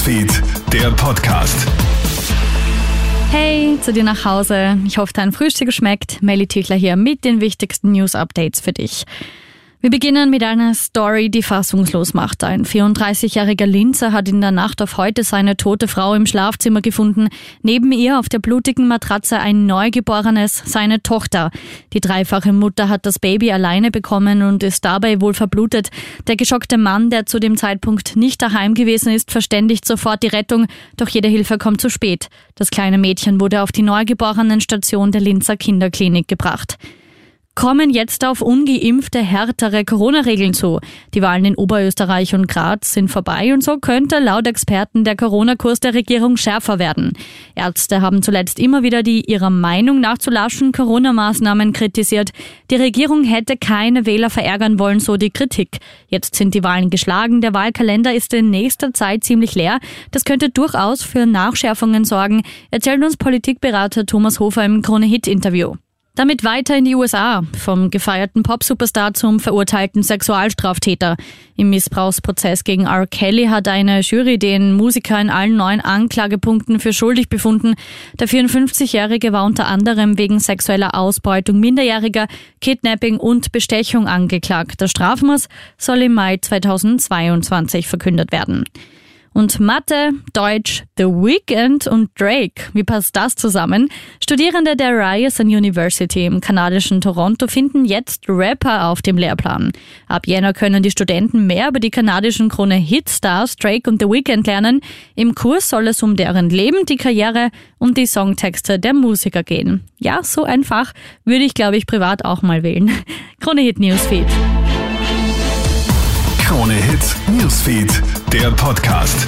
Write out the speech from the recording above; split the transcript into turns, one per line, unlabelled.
Newsfeed, der Podcast.
Hey, zu dir nach Hause. Ich hoffe, dein Frühstück schmeckt. Melly Tüchler hier mit den wichtigsten News-Updates für dich. Wir beginnen mit einer Story, die fassungslos macht. Ein 34-jähriger Linzer hat in der Nacht auf heute seine tote Frau im Schlafzimmer gefunden. Neben ihr auf der blutigen Matratze ein Neugeborenes, seine Tochter. Die dreifache Mutter hat das Baby alleine bekommen und ist dabei wohl verblutet. Der geschockte Mann, der zu dem Zeitpunkt nicht daheim gewesen ist, verständigt sofort die Rettung, doch jede Hilfe kommt zu spät. Das kleine Mädchen wurde auf die Neugeborenenstation der Linzer Kinderklinik gebracht kommen jetzt auf ungeimpfte härtere Corona-Regeln zu. Die Wahlen in Oberösterreich und Graz sind vorbei und so könnte laut Experten der Corona-Kurs der Regierung schärfer werden. Ärzte haben zuletzt immer wieder die ihrer Meinung nach zu laschen Corona-Maßnahmen kritisiert. Die Regierung hätte keine Wähler verärgern wollen, so die Kritik. Jetzt sind die Wahlen geschlagen, der Wahlkalender ist in nächster Zeit ziemlich leer. Das könnte durchaus für Nachschärfungen sorgen, erzählt uns Politikberater Thomas Hofer im Krone-Hit-Interview. Damit weiter in die USA, vom gefeierten Pop-Superstar zum verurteilten Sexualstraftäter. Im Missbrauchsprozess gegen R. Kelly hat eine Jury den Musiker in allen neun Anklagepunkten für schuldig befunden. Der 54-Jährige war unter anderem wegen sexueller Ausbeutung Minderjähriger, Kidnapping und Bestechung angeklagt. Das Strafmaß soll im Mai 2022 verkündet werden. Und Mathe, Deutsch, The Weeknd und Drake. Wie passt das zusammen? Studierende der Ryerson University im kanadischen Toronto finden jetzt Rapper auf dem Lehrplan. Ab Jänner können die Studenten mehr über die kanadischen Krone Hitstars Drake und The Weeknd lernen. Im Kurs soll es um deren Leben, die Karriere und die Songtexte der Musiker gehen. Ja, so einfach würde ich, glaube ich, privat auch mal wählen. Krone Hit Newsfeed.
Krone Hit Newsfeed, der Podcast.